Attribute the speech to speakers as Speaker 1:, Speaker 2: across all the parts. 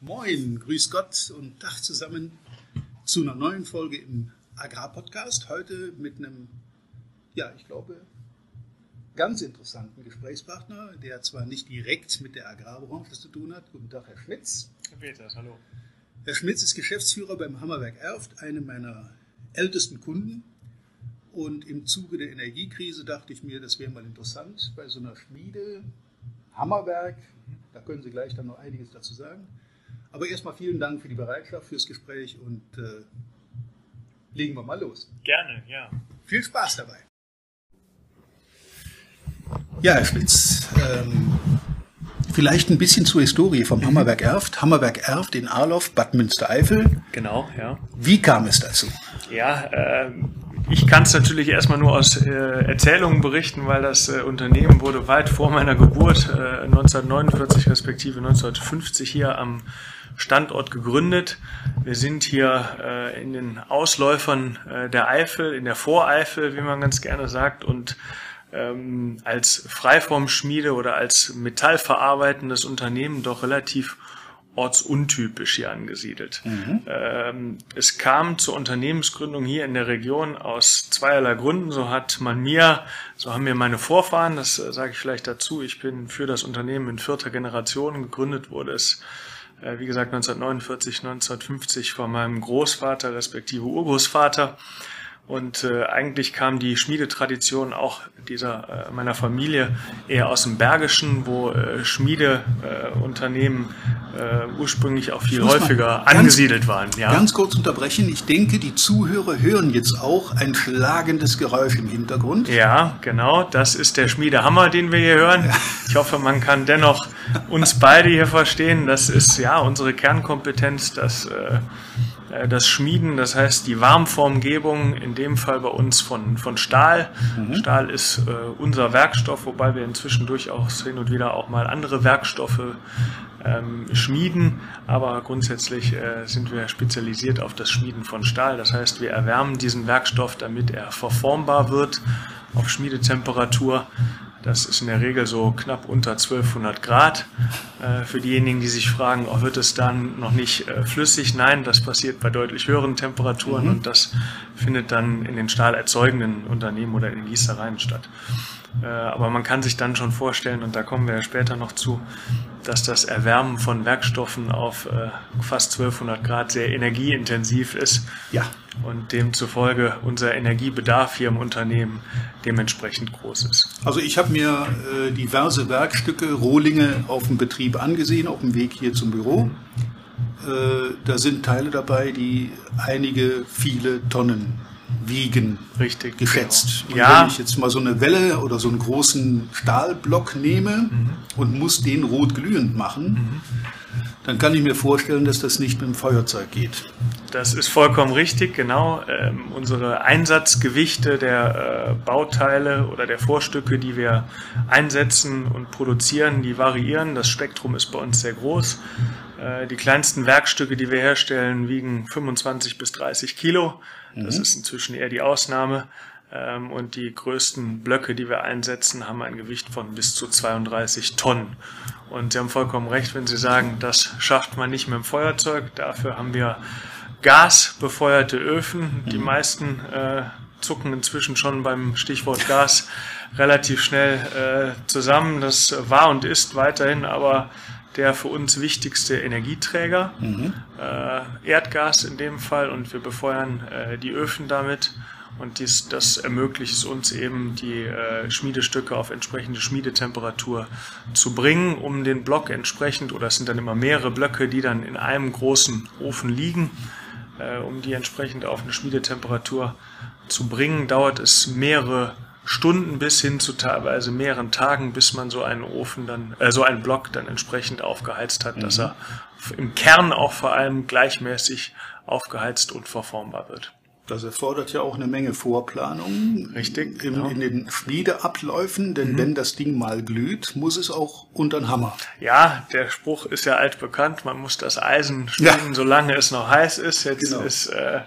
Speaker 1: Moin, grüß Gott und Tag zusammen zu einer neuen Folge im Agrarpodcast. Heute mit einem, ja, ich glaube, ganz interessanten Gesprächspartner, der zwar nicht direkt mit der Agrarbranche zu tun hat. Guten Tag, Herr Schmitz.
Speaker 2: Herr Peters, hallo.
Speaker 1: Herr Schmitz ist Geschäftsführer beim Hammerwerk Erft, einem meiner ältesten Kunden. Und im Zuge der Energiekrise dachte ich mir, das wäre mal interessant, bei so einer Schmiede, Hammerwerk, da können Sie gleich dann noch einiges dazu sagen. Aber erstmal vielen Dank für die Bereitschaft, fürs Gespräch und äh, legen wir mal los.
Speaker 2: Gerne, ja.
Speaker 1: Viel Spaß dabei. Ja, Herr Schmitz, ähm, vielleicht ein bisschen zur Historie vom Hammerwerk Erft. Hammerwerk Erft in Arloff, Bad Münstereifel.
Speaker 2: Genau, ja.
Speaker 1: Wie kam es dazu?
Speaker 2: Ja, äh, ich kann es natürlich erstmal nur aus äh, Erzählungen berichten, weil das äh, Unternehmen wurde weit vor meiner Geburt, äh, 1949 respektive 1950 hier am Standort gegründet. Wir sind hier äh, in den Ausläufern äh, der Eifel, in der Voreifel, wie man ganz gerne sagt, und ähm, als Freiformschmiede oder als metallverarbeitendes Unternehmen doch relativ ortsuntypisch hier angesiedelt. Mhm. Ähm, es kam zur Unternehmensgründung hier in der Region aus zweierlei Gründen. So hat man mir, so haben mir meine Vorfahren, das äh, sage ich vielleicht dazu, ich bin für das Unternehmen in vierter Generation gegründet wurde es wie gesagt 1949, 1950 von meinem Großvater respektive Urgroßvater. Und äh, eigentlich kam die Schmiedetradition auch dieser äh, meiner Familie eher aus dem Bergischen, wo äh, Schmiedeunternehmen äh, ursprünglich auch viel häufiger ganz, angesiedelt waren.
Speaker 1: Ja? Ganz kurz unterbrechen. Ich denke, die Zuhörer hören jetzt auch ein schlagendes Geräusch im Hintergrund.
Speaker 2: Ja, genau. Das ist der Schmiedehammer, den wir hier hören. Ja. Ich hoffe, man kann dennoch uns beide hier verstehen. Das ist ja unsere Kernkompetenz, das äh, das Schmieden, das heißt die Warmformgebung, in dem Fall bei uns von, von Stahl. Mhm. Stahl ist äh, unser Werkstoff, wobei wir inzwischen durchaus hin und wieder auch mal andere Werkstoffe ähm, schmieden, aber grundsätzlich äh, sind wir spezialisiert auf das Schmieden von Stahl. Das heißt, wir erwärmen diesen Werkstoff, damit er verformbar wird auf Schmiedetemperatur. Das ist in der Regel so knapp unter 1200 Grad. Äh, für diejenigen, die sich fragen, oh, wird es dann noch nicht äh, flüssig? Nein, das passiert bei deutlich höheren Temperaturen mhm. und das findet dann in den stahlerzeugenden Unternehmen oder in Gießereien statt. Äh, aber man kann sich dann schon vorstellen, und da kommen wir ja später noch zu, dass das Erwärmen von Werkstoffen auf äh, fast 1200 Grad sehr energieintensiv ist. Ja. Und demzufolge unser Energiebedarf hier im Unternehmen dementsprechend groß ist.
Speaker 1: Also ich habe mir äh, diverse Werkstücke, Rohlinge auf dem Betrieb angesehen, auf dem Weg hier zum Büro. Äh, da sind Teile dabei, die einige viele Tonnen wiegen. Richtig. Geschätzt. Genau. Und ja. wenn ich jetzt mal so eine Welle oder so einen großen Stahlblock nehme mhm. und muss den rot glühend machen, mhm. dann kann ich mir vorstellen, dass das nicht mit dem Feuerzeug geht.
Speaker 2: Das ist vollkommen richtig, genau. Ähm, unsere Einsatzgewichte der äh, Bauteile oder der Vorstücke, die wir einsetzen und produzieren, die variieren. Das Spektrum ist bei uns sehr groß. Äh, die kleinsten Werkstücke, die wir herstellen, wiegen 25 bis 30 Kilo. Das mhm. ist inzwischen eher die Ausnahme. Ähm, und die größten Blöcke, die wir einsetzen, haben ein Gewicht von bis zu 32 Tonnen. Und Sie haben vollkommen recht, wenn Sie sagen, das schafft man nicht mit dem Feuerzeug. Dafür haben wir gasbefeuerte Öfen. Die mhm. meisten äh, zucken inzwischen schon beim Stichwort Gas relativ schnell äh, zusammen. Das war und ist weiterhin aber der für uns wichtigste Energieträger, mhm. äh, Erdgas in dem Fall, und wir befeuern äh, die Öfen damit. Und dies, das ermöglicht es uns eben, die äh, Schmiedestücke auf entsprechende Schmiedetemperatur zu bringen, um den Block entsprechend, oder es sind dann immer mehrere Blöcke, die dann in einem großen Ofen liegen, äh, um die entsprechend auf eine Schmiedetemperatur zu bringen, dauert es mehrere Stunden bis hin zu teilweise mehreren Tagen, bis man so einen Ofen dann, äh, so einen Block dann entsprechend aufgeheizt hat, mhm. dass er im Kern auch vor allem gleichmäßig aufgeheizt und verformbar wird.
Speaker 1: Das erfordert ja auch eine Menge Vorplanung. Richtig. Im, genau. In den Schmiedeabläufen, denn mhm. wenn das Ding mal glüht, muss es auch unter den Hammer.
Speaker 2: Ja, der Spruch ist ja altbekannt. Man muss das Eisen schmieden, ja. solange es noch heiß ist. Jetzt genau. ist äh,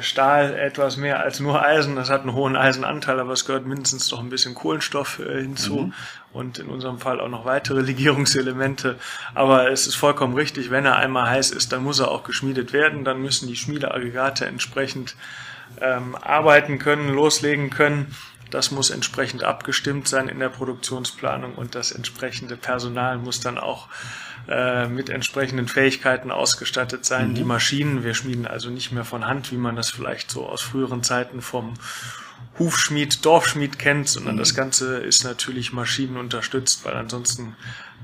Speaker 2: Stahl etwas mehr als nur Eisen. Das hat einen hohen Eisenanteil, aber es gehört mindestens noch ein bisschen Kohlenstoff äh, hinzu mhm. und in unserem Fall auch noch weitere Legierungselemente. Aber es ist vollkommen richtig, wenn er einmal heiß ist, dann muss er auch geschmiedet werden. Dann müssen die Schmiedeaggregate entsprechend ähm, arbeiten können, loslegen können. Das muss entsprechend abgestimmt sein in der Produktionsplanung und das entsprechende Personal muss dann auch äh, mit entsprechenden Fähigkeiten ausgestattet sein. Mhm. Die Maschinen, wir schmieden also nicht mehr von Hand, wie man das vielleicht so aus früheren Zeiten vom Hufschmied, Dorfschmied kennt, sondern mhm. das Ganze ist natürlich maschinenunterstützt, weil ansonsten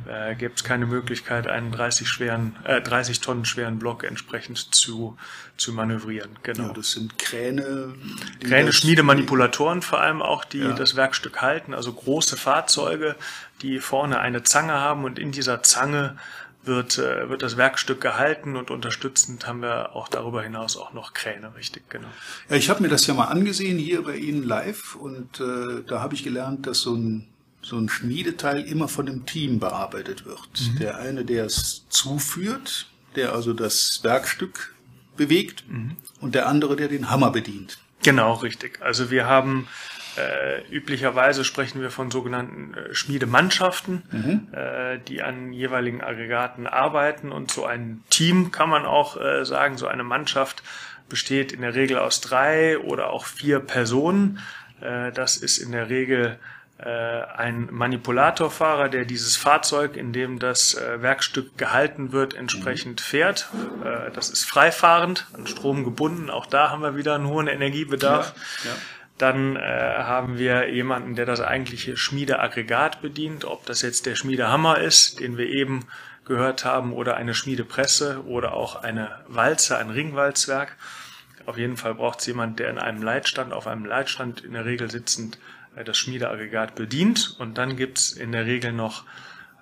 Speaker 2: äh, gäbe es keine Möglichkeit, einen 30 schweren, äh, 30 Tonnen schweren Block entsprechend zu, zu manövrieren.
Speaker 1: Genau. Ja, das sind Kräne.
Speaker 2: Kräne, Schmiedemanipulatoren vor allem auch, die ja. das Werkstück halten, also große Fahrzeuge, die vorne eine Zange haben und in dieser Zange wird, äh, wird das Werkstück gehalten und unterstützend haben wir auch darüber hinaus auch noch Kräne, richtig, genau.
Speaker 1: Ja, ich habe mir das ja mal angesehen hier bei Ihnen live und äh, da habe ich gelernt, dass so ein, so ein Schmiedeteil immer von einem Team bearbeitet wird. Mhm. Der eine, der es zuführt, der also das Werkstück bewegt mhm. und der andere, der den Hammer bedient.
Speaker 2: Genau, richtig. Also wir haben äh, üblicherweise sprechen wir von sogenannten äh, Schmiedemannschaften, mhm. äh, die an jeweiligen Aggregaten arbeiten. Und so ein Team kann man auch äh, sagen, so eine Mannschaft besteht in der Regel aus drei oder auch vier Personen. Äh, das ist in der Regel äh, ein Manipulatorfahrer, der dieses Fahrzeug, in dem das Werkstück gehalten wird, entsprechend fährt. Äh, das ist freifahrend, an Strom gebunden. Auch da haben wir wieder einen hohen Energiebedarf. Ja, ja. Dann äh, haben wir jemanden, der das eigentliche Schmiedeaggregat bedient, ob das jetzt der Schmiedehammer ist, den wir eben gehört haben, oder eine Schmiedepresse oder auch eine Walze, ein Ringwalzwerk. Auf jeden Fall braucht es jemand, der in einem Leitstand, auf einem Leitstand in der Regel sitzend äh, das Schmiedeaggregat bedient. Und dann gibt's in der Regel noch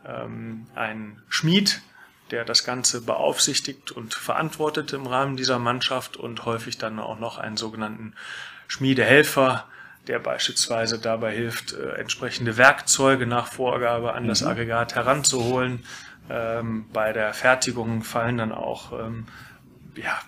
Speaker 2: ähm, einen Schmied, der das Ganze beaufsichtigt und verantwortet im Rahmen dieser Mannschaft und häufig dann auch noch einen sogenannten Schmiedehelfer, der beispielsweise dabei hilft, äh, entsprechende Werkzeuge nach Vorgabe an das mhm. Aggregat heranzuholen. Ähm, bei der Fertigung fallen dann auch ähm, ja,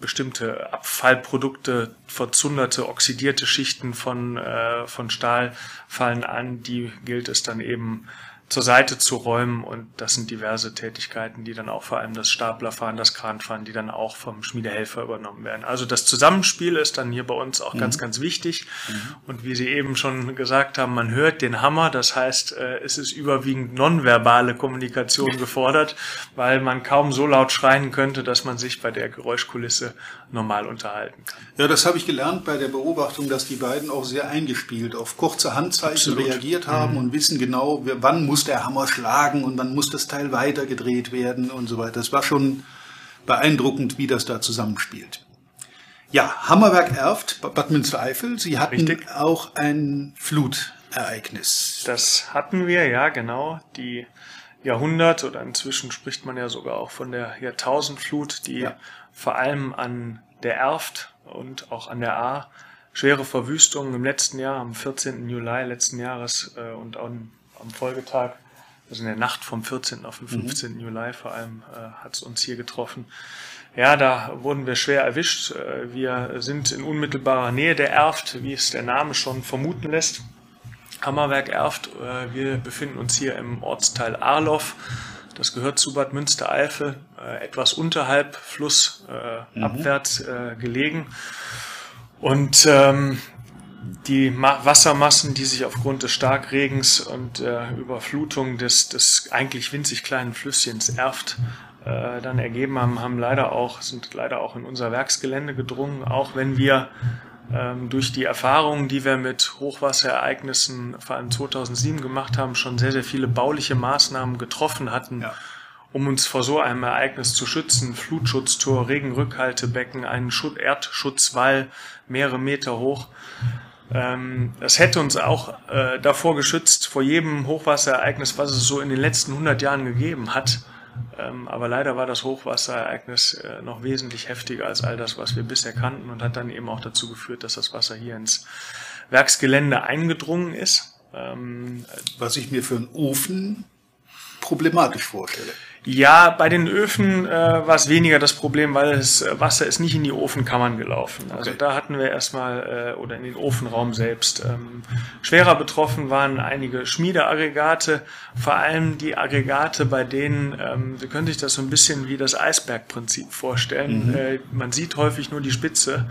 Speaker 2: bestimmte Abfallprodukte, verzunderte, oxidierte Schichten von, äh, von Stahl fallen an. Die gilt es dann eben zur Seite zu räumen und das sind diverse Tätigkeiten, die dann auch vor allem das Staplerfahren, das Kranfahren, die dann auch vom Schmiedehelfer übernommen werden. Also das Zusammenspiel ist dann hier bei uns auch mhm. ganz, ganz wichtig mhm. und wie Sie eben schon gesagt haben, man hört den Hammer, das heißt, äh, es ist überwiegend nonverbale Kommunikation gefordert, weil man kaum so laut schreien könnte, dass man sich bei der Geräuschkulisse normal unterhalten kann.
Speaker 1: Ja, das habe ich gelernt bei der Beobachtung, dass die beiden auch sehr eingespielt auf kurze Handzeichen Absolut. reagiert haben mhm. und wissen genau, wann muss der Hammer schlagen und dann muss das Teil weitergedreht werden und so weiter. Das war schon beeindruckend, wie das da zusammenspielt. Ja, Hammerwerk Erft, Bad Münstereifel. Sie hatten Richtig. auch ein Flutereignis.
Speaker 2: Das hatten wir, ja, genau. Die Jahrhundert oder inzwischen spricht man ja sogar auch von der Jahrtausendflut, die ja. Vor allem an der Erft und auch an der A schwere Verwüstungen im letzten Jahr, am 14. Juli letzten Jahres äh, und auch am Folgetag, also in der Nacht vom 14. auf den 15. Mhm. Juli vor allem, äh, hat es uns hier getroffen. Ja, da wurden wir schwer erwischt. Äh, wir sind in unmittelbarer Nähe der Erft, wie es der Name schon vermuten lässt. Hammerwerk Erft. Äh, wir befinden uns hier im Ortsteil Arloff. Das gehört zu Bad Münstereifel, äh, etwas unterhalb flussabwärts äh, mhm. äh, gelegen. Und ähm, die Wassermassen, die sich aufgrund des Starkregens und der Überflutung des, des eigentlich winzig kleinen Flüsschens Erft äh, dann ergeben haben, haben leider auch, sind leider auch in unser Werksgelände gedrungen, auch wenn wir durch die Erfahrungen, die wir mit Hochwasserereignissen vor allem 2007 gemacht haben, schon sehr, sehr viele bauliche Maßnahmen getroffen hatten, ja. um uns vor so einem Ereignis zu schützen. Flutschutztor, Regenrückhaltebecken, einen Erdschutzwall mehrere Meter hoch. Ähm, das hätte uns auch äh, davor geschützt, vor jedem Hochwasserereignis, was es so in den letzten 100 Jahren gegeben hat. Ähm, aber leider war das Hochwasserereignis äh, noch wesentlich heftiger als all das, was wir bisher kannten und hat dann eben auch dazu geführt, dass das Wasser hier ins Werksgelände eingedrungen ist.
Speaker 1: Ähm, was ich mir für einen Ofen problematisch vorstelle.
Speaker 2: Ja, bei den Öfen äh, war es weniger das Problem, weil das äh, Wasser ist nicht in die Ofenkammern gelaufen. Also
Speaker 1: Okay.
Speaker 2: da hatten wir erstmal, äh, oder in den Ofenraum selbst. Ähm, schwerer betroffen waren einige Schmiedeaggregate, vor allem die Aggregate, bei denen, ähm, Sie können sich das so ein bisschen wie das Eisbergprinzip vorstellen. Äh, man sieht häufig nur die Spitze,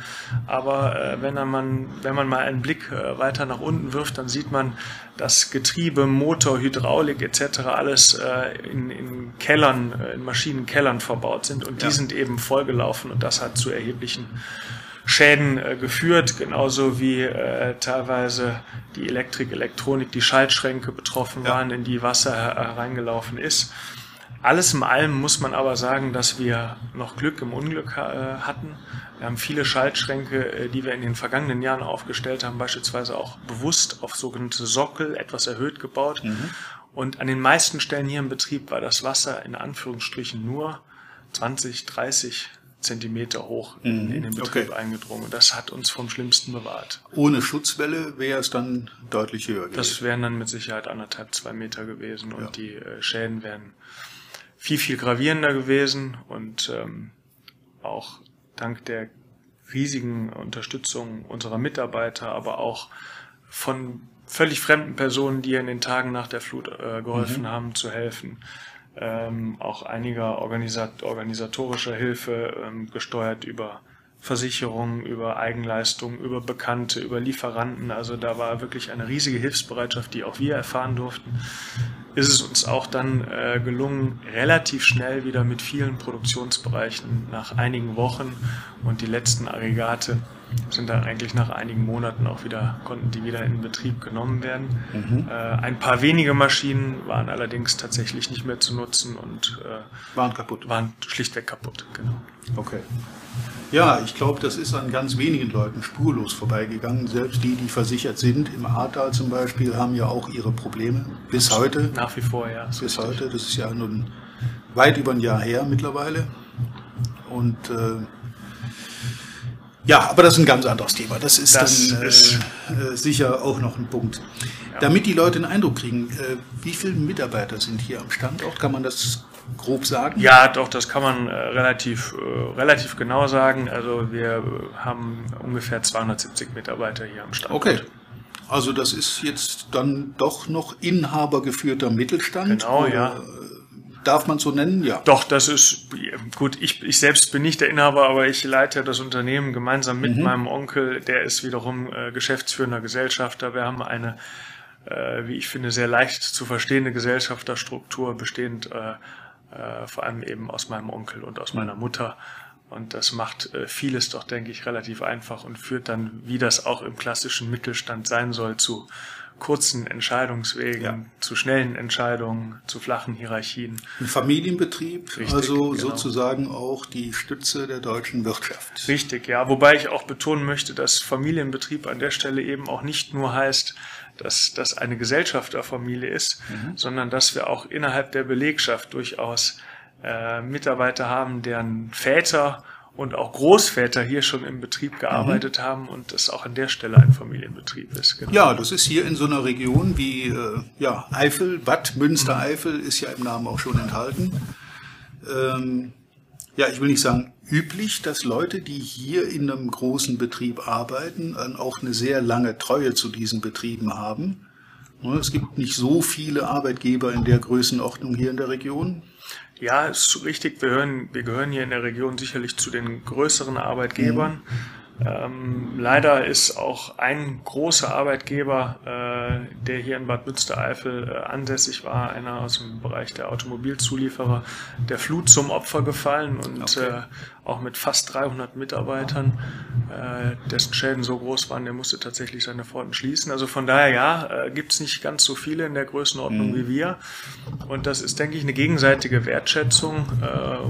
Speaker 2: aber äh, wenn, man, wenn man mal einen Blick äh, weiter nach unten wirft, dann sieht man, dass Getriebe, Motor, Hydraulik etc. alles äh, in, in Kellern, äh, in Maschinenkellern verbaut sind und
Speaker 1: Ja.
Speaker 2: die sind eben vollgelaufen und das hat zu erheblichen Schäden äh, geführt, genauso wie äh, teilweise die Elektrik, Elektronik, die Schaltschränke betroffen
Speaker 1: Ja.
Speaker 2: waren, in die Wasser her- hereingelaufen ist. Alles in allem muss man aber sagen, dass wir noch Glück im Unglück äh, hatten. Wir haben viele Schaltschränke, äh, die wir in den vergangenen Jahren aufgestellt haben, beispielsweise auch bewusst auf sogenannte Sockel etwas erhöht gebaut. Und an den meisten Stellen hier im Betrieb war das Wasser in Anführungsstrichen nur 20, 30 Zentimeter hoch in, in den Betrieb
Speaker 1: Okay.
Speaker 2: eingedrungen. Und das hat uns vom Schlimmsten bewahrt.
Speaker 1: Ohne Schutzwelle wäre es dann deutlich höher gewesen.
Speaker 2: Das wären dann mit Sicherheit anderthalb, zwei Meter gewesen und
Speaker 1: Ja.
Speaker 2: die äh, Schäden wären viel, viel gravierender gewesen und ähm, auch dank der riesigen Unterstützung unserer Mitarbeiter, aber auch von völlig fremden Personen, die in den Tagen nach der Flut äh, geholfen haben, zu helfen. Ähm, auch einiger organisat organisatorischer Hilfe, ähm, gesteuert über Versicherungen, über Eigenleistungen, über Bekannte, über Lieferanten. Also da war wirklich eine riesige Hilfsbereitschaft, die auch wir erfahren durften. Ist es uns auch dann äh, gelungen, relativ schnell wieder mit vielen Produktionsbereichen nach einigen Wochen und die letzten Aggregate sind dann eigentlich nach einigen Monaten auch wieder, konnten die wieder in Betrieb genommen werden. Äh, ein paar wenige Maschinen waren allerdings tatsächlich nicht mehr zu nutzen und äh,
Speaker 1: Waren kaputt.
Speaker 2: waren schlichtweg kaputt. Genau.
Speaker 1: Okay. Ja, ich glaube, das ist an ganz wenigen Leuten spurlos vorbeigegangen. Selbst die, die versichert sind, im Ahrtal zum Beispiel, haben ja auch ihre Probleme. Bis heute.
Speaker 2: Nach wie vor, ja.
Speaker 1: Bis heute. Das ist ja nun weit über ein Jahr her mittlerweile. Und äh, ja, aber das ist ein ganz anderes Thema. Das ist
Speaker 2: Das
Speaker 1: dann äh,
Speaker 2: ist-
Speaker 1: äh, sicher auch noch ein Punkt. Damit die Leute einen Eindruck kriegen, äh, wie viele Mitarbeiter sind hier am Standort? Kann man das grob sagen?
Speaker 2: Ja, doch, das kann man äh, relativ, äh, relativ genau sagen. Also wir haben ungefähr 270 Mitarbeiter hier am Standort.
Speaker 1: Okay. Also das ist jetzt dann doch noch inhabergeführter Mittelstand.
Speaker 2: Genau,
Speaker 1: oder,
Speaker 2: ja.
Speaker 1: äh, Darf man so nennen? Ja.
Speaker 2: Doch, das ist gut. Ich, ich selbst bin nicht der Inhaber, aber ich leite das Unternehmen gemeinsam mit meinem Onkel. Der ist wiederum äh, geschäftsführender Gesellschafter. Wir haben eine, äh, wie ich finde, sehr leicht zu verstehende Gesellschafterstruktur, bestehend äh, äh, vor allem eben aus meinem Onkel und aus meiner Mutter. Und das macht äh, vieles doch, denke ich, relativ einfach und führt dann, wie das auch im klassischen Mittelstand sein soll, zu kurzen Entscheidungswegen,
Speaker 1: Ja.
Speaker 2: zu schnellen Entscheidungen, zu flachen Hierarchien.
Speaker 1: Ein Familienbetrieb,
Speaker 2: Richtig,
Speaker 1: also
Speaker 2: genau.
Speaker 1: sozusagen auch die Stütze der deutschen Wirtschaft.
Speaker 2: Richtig, ja. Wobei ich auch betonen möchte, dass Familienbetrieb an der Stelle eben auch nicht nur heißt, dass das eine Gesellschafterfamilie ist, sondern dass wir auch innerhalb der Belegschaft durchaus äh, Mitarbeiter haben, deren Väter und auch Großväter hier schon im Betrieb gearbeitet haben und das auch an der Stelle ein Familienbetrieb ist. Genau.
Speaker 1: Ja, das ist hier in so einer Region wie äh, ja, Eifel, Bad Münstereifel ist ja im Namen auch schon enthalten. Ähm, ja, ich will nicht sagen üblich, dass Leute, die hier in einem großen Betrieb arbeiten, dann auch eine sehr lange Treue zu diesen Betrieben haben. Ne, Es gibt nicht so viele Arbeitgeber in der Größenordnung hier in der Region.
Speaker 2: Ja, ist richtig. Wir, hören, wir gehören hier in der Region sicherlich zu den größeren Arbeitgebern. Ähm, leider ist auch ein großer Arbeitgeber, äh, der hier in Bad Münstereifel äh, ansässig war, einer aus dem Bereich der Automobilzulieferer, der Flut zum Opfer gefallen und
Speaker 1: Okay.
Speaker 2: äh, auch mit fast 300 Mitarbeitern, äh, dessen Schäden so groß waren, der musste tatsächlich seine Pforten schließen. Also von daher ja, äh, gibt's nicht ganz so viele in der Größenordnung wie wir. Und das ist, denke ich, eine gegenseitige Wertschätzung, äh,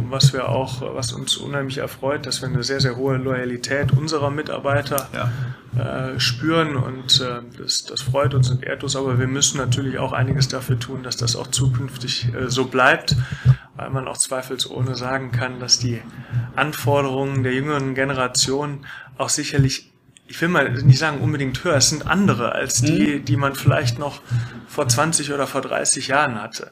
Speaker 2: was wir auch, was uns unheimlich erfreut, dass wir eine sehr, sehr hohe Loyalität unserer Mitarbeiter
Speaker 1: Ja.
Speaker 2: äh, spüren und äh, das, das freut uns und ehrt uns, aber wir müssen natürlich auch einiges dafür tun, dass das auch zukünftig äh, so bleibt, weil man auch zweifelsohne sagen kann, dass die Anforderungen der jüngeren Generation auch sicherlich ich will mal nicht sagen unbedingt höher, es sind andere als die,
Speaker 1: Mhm.
Speaker 2: die man vielleicht noch vor 20 oder vor 30 Jahren hatte.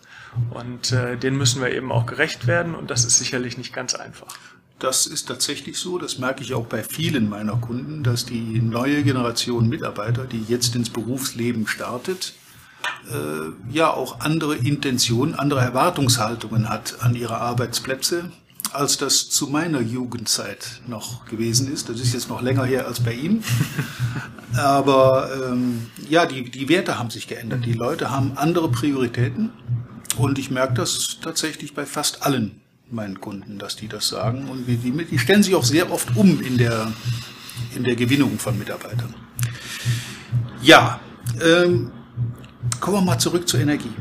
Speaker 2: Und äh, denen müssen wir eben auch gerecht werden und das ist sicherlich nicht ganz einfach.
Speaker 1: Das ist tatsächlich so. Das merke ich auch bei vielen meiner Kunden, dass die neue Generation Mitarbeiter, die jetzt ins Berufsleben startet, ja auch andere Intentionen, andere Erwartungshaltungen hat an ihre Arbeitsplätze, als das zu meiner Jugendzeit noch gewesen ist. Das ist jetzt noch länger her als bei Ihnen. Aber ähm, ja, die, die Werte haben sich geändert. Die Leute haben andere Prioritäten. Und ich merke das tatsächlich bei fast allen meinen Kunden, dass die das sagen. Und die, die, die stellen sich auch sehr oft um in der, in der Gewinnung von Mitarbeitern. Ja, ähm, kommen wir mal zurück zur Energie.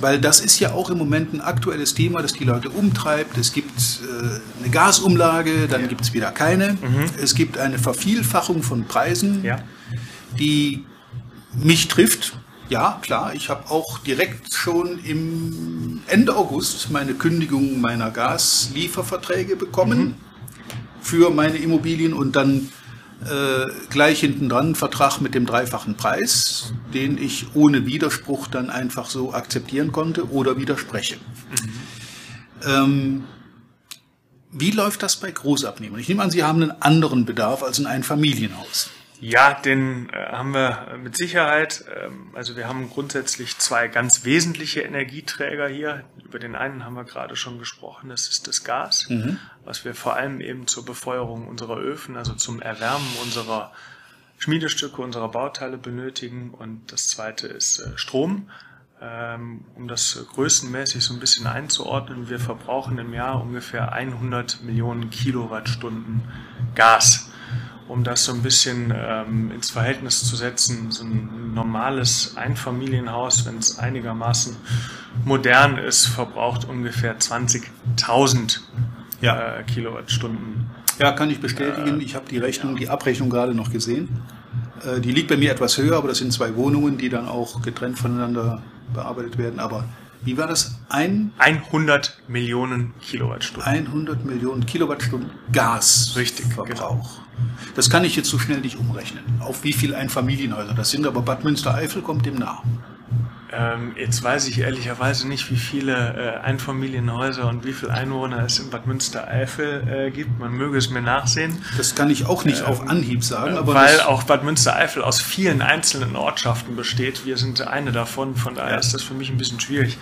Speaker 1: Weil das ist ja auch im Moment ein aktuelles Thema, das die Leute umtreibt. Es gibt äh, eine Gasumlage, dann gibt es wieder keine. Es gibt eine Vervielfachung von Preisen,
Speaker 2: Ja.
Speaker 1: die mich trifft. Ja, klar, ich habe auch direkt schon im Ende August meine Kündigung meiner Gaslieferverträge bekommen für meine Immobilien und dann äh, gleich hinten dran Vertrag mit dem dreifachen Preis, den ich ohne Widerspruch dann einfach so akzeptieren konnte oder widerspreche. Ähm, wie läuft das bei Großabnehmern? Ich nehme an, Sie haben einen anderen Bedarf als in einem Familienhaus.
Speaker 2: Ja, den äh, haben wir mit Sicherheit. Ähm, also wir haben grundsätzlich zwei ganz wesentliche Energieträger hier. Über den einen haben wir gerade schon gesprochen, das ist das Gas, was wir vor allem eben zur Befeuerung unserer Öfen, also zum Erwärmen unserer Schmiedestücke, unserer Bauteile benötigen. Und das zweite ist äh, Strom. Ähm, Um das größenmäßig so ein bisschen einzuordnen, wir verbrauchen im Jahr ungefähr 100 Millionen Kilowattstunden Gas um das so ein bisschen ähm, ins Verhältnis zu setzen, so ein normales Einfamilienhaus, wenn es einigermaßen modern ist, verbraucht ungefähr 20.000
Speaker 1: Ja.
Speaker 2: äh, Kilowattstunden.
Speaker 1: Ja, kann ich bestätigen. Ich habe die Rechnung, die Abrechnung gerade noch gesehen. Äh, Die liegt bei mir etwas höher, aber das sind zwei Wohnungen, die dann auch getrennt voneinander bearbeitet werden. Aber wie war das? Ein
Speaker 2: 100 Millionen Kilowattstunden.
Speaker 1: 100 Millionen Kilowattstunden Gas.
Speaker 2: Richtig,
Speaker 1: Verbrauch. Das kann ich jetzt so schnell nicht umrechnen. Auf wie viel Einfamilienhäuser das sind, aber Bad Münstereifel kommt dem nah.
Speaker 2: Ähm, jetzt weiß ich ehrlicherweise nicht, wie viele äh, Einfamilienhäuser und wie viele Einwohner es in Bad Münstereifel äh, gibt. Man möge es mir nachsehen.
Speaker 1: Das kann ich auch nicht auf Anhieb sagen, aber
Speaker 2: weil auch Bad Münstereifel aus vielen einzelnen Ortschaften besteht. Wir sind eine davon, von daher
Speaker 1: Ja.
Speaker 2: ist das für mich ein bisschen schwierig,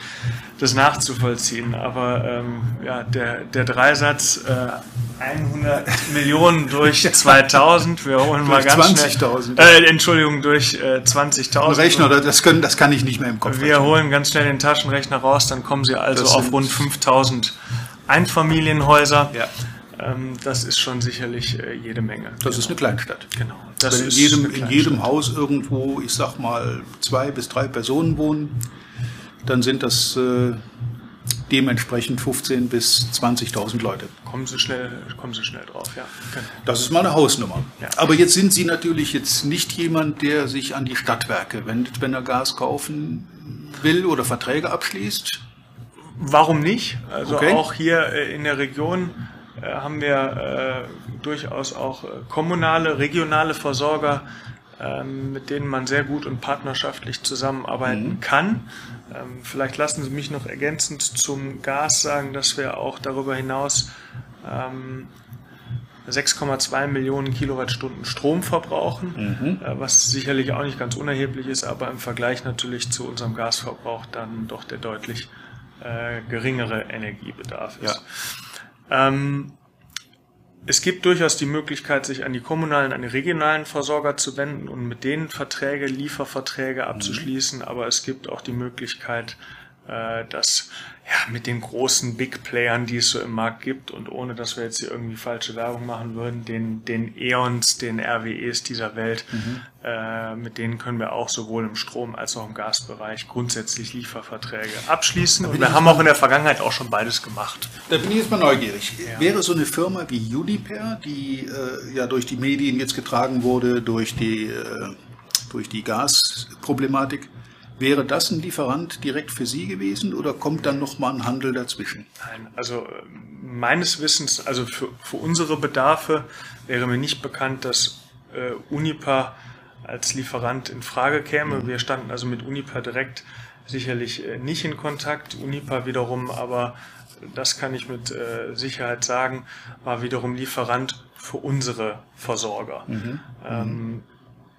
Speaker 2: das nachzuvollziehen. Aber ähm, ja, der, der Dreisatz äh, 100 Millionen durch 2000, wir holen mal ganz
Speaker 1: 20.000.
Speaker 2: schnell, äh, Entschuldigung, durch äh, 20.000.
Speaker 1: Rechner, das, können, das kann ich nicht mehr im Kopf
Speaker 2: Wir holen ganz schnell den Taschenrechner raus, dann kommen Sie also auf rund 5000 Einfamilienhäuser.
Speaker 1: Ja.
Speaker 2: Ähm, das ist schon sicherlich äh, jede Menge.
Speaker 1: Das ist eine Kleinstadt.
Speaker 2: Genau.
Speaker 1: Das in
Speaker 2: ist
Speaker 1: jedem, in jedem Haus irgendwo, ich sag mal, zwei bis drei Personen wohnen, dann sind das äh, dementsprechend 15.000 bis 20.000 Leute.
Speaker 2: Kommen Sie schnell, kommen Sie schnell drauf, ja. Genau.
Speaker 1: Das ist mal eine Hausnummer.
Speaker 2: Ja.
Speaker 1: Aber jetzt sind Sie natürlich jetzt nicht jemand, der sich an die Stadtwerke wendet, wenn er Gas kaufen will oder Verträge abschließt.
Speaker 2: Warum nicht? Also
Speaker 1: Okay.
Speaker 2: auch hier äh, in der Region äh, haben wir äh, durchaus auch kommunale, regionale Versorger, ähm, mit denen man sehr gut und partnerschaftlich zusammenarbeiten kann. Ähm, vielleicht lassen Sie mich noch ergänzend zum Gas sagen, dass wir auch darüber hinaus ähm, 6,2 Millionen Kilowattstunden Strom verbrauchen, äh, was sicherlich auch nicht ganz unerheblich ist, aber im Vergleich natürlich zu unserem Gasverbrauch dann doch der deutlich äh, geringere Energiebedarf ist. Ähm, es gibt durchaus die Möglichkeit, sich an die kommunalen, an die regionalen Versorger zu wenden und mit denen Verträge, Lieferverträge abzuschließen, aber es gibt auch die Möglichkeit, äh, das ja, mit den großen Big Playern, die es so im Markt gibt und ohne, dass wir jetzt hier irgendwie falsche Werbung machen würden, den, den E.ONs, den RWEs dieser Welt, äh, mit denen können wir auch sowohl im Strom- als auch im Gasbereich grundsätzlich Lieferverträge abschließen. Und wir haben auch in der Vergangenheit auch schon beides gemacht.
Speaker 1: Da bin ich jetzt mal neugierig. Wäre so eine Firma wie Uniper, die äh, ja durch die Medien jetzt getragen wurde, durch die, äh, durch die Gasproblematik, wäre das ein Lieferant direkt für Sie gewesen oder kommt dann nochmal ein Handel dazwischen?
Speaker 2: Nein, also äh, meines Wissens, also für, für unsere Bedarfe wäre mir nicht bekannt, dass äh, Unipa als Lieferant in Frage käme. Mhm. Wir standen also mit Unipa direkt sicherlich äh, nicht in Kontakt. Unipa wiederum, aber das kann ich mit äh, Sicherheit sagen, war wiederum Lieferant für unsere Versorger. Mhm. Ähm,